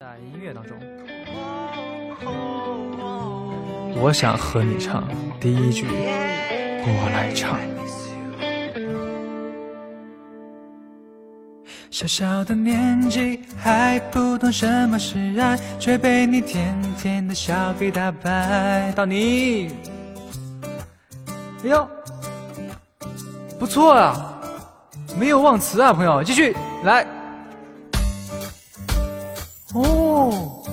在音乐当中，我想和你唱第一句，我来唱。小小的年纪还不懂什么是爱，却被你甜甜的笑给打败。到你，哎呦，不错啊，没有忘词啊，朋友，继续来。哦，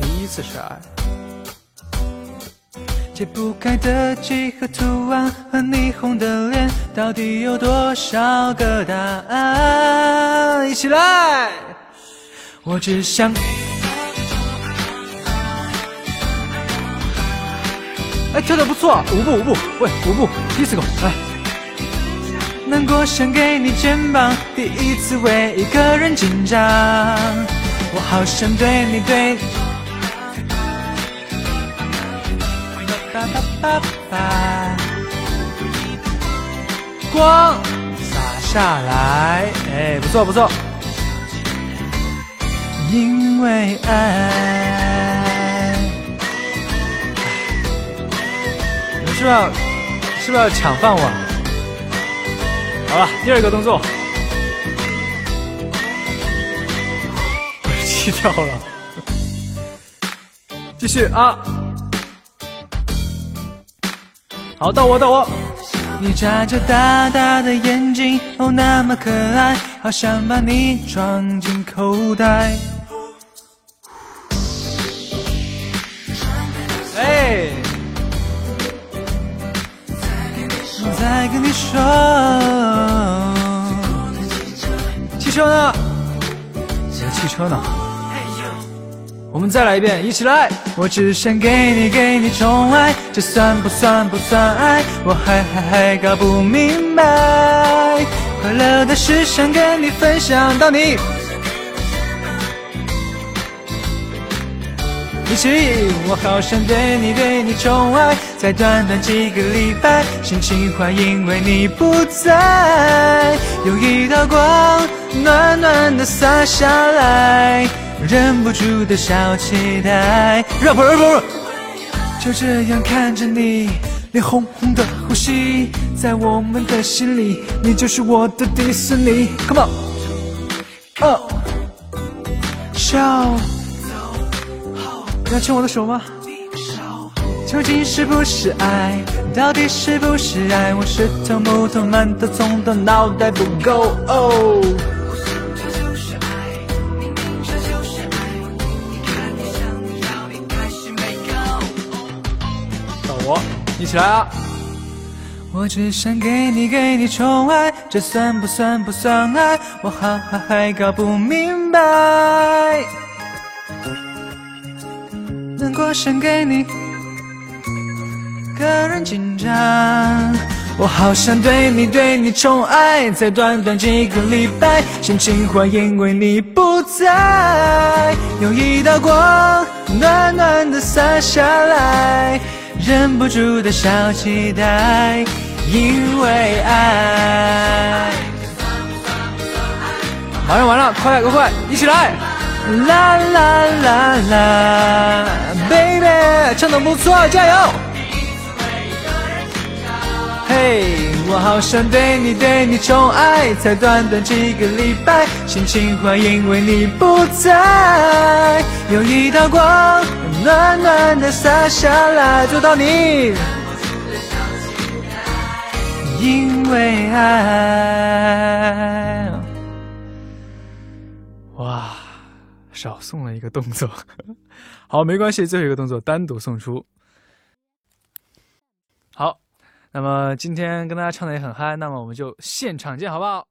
第一次是爱。解不开的几何图案和霓虹的脸，到底有多少个答案？一起来！我只想，哎，跳的不错，舞步舞步，喂，舞步，disco，来。难过想给你肩膀，第一次为一个人紧张，我好想对你对。爸爸，光洒下来，哎，不错不错。因为爱，你们是不是要是不是要抢饭碗？好了，第二个动作，气掉了，继续啊。好，到我，到我。你眨着大大的眼睛，哦，那么可爱，好想把你装进口袋。哎，再跟你说，汽车呢？有汽车呢？我们再来一遍，一起来！我只想给你给你宠爱，这算不算不算爱？我还还还搞不明白。快乐的事想跟你分享，到你。一起，我好想对你对你宠爱，在短短几个礼拜，心情坏因为你不在，有一道光暖暖的洒下来。忍不住的小期待，rap rap，就这样看着你，脸红红的呼吸，在我们的心里，你就是我的迪士尼，Come on，哦，笑，要牵我的手吗？究竟是不是爱？到底是不是爱？我是头木头，馒头葱头，脑袋不够哦。我一起来啊！我只想给你给你宠爱，这算不算不算爱？我还还还搞不明白。难过想给你个人紧张，我好想对你对你宠爱，在短短几个礼拜，心情坏因为你不在，有一道光暖暖的洒下来。忍不住的小期待，因为爱。马上完了，快快快，一起来！啦啦啦啦，baby，唱的不错，加油！嘿，我好想对你对你宠爱，才短短几个礼拜，心情坏因为你不在，有一道光。暖暖的洒下来，就到你。因为爱，哇，少送了一个动作。好，没关系，最后一个动作单独送出。好，那么今天跟大家唱的也很嗨，那么我们就现场见，好不好？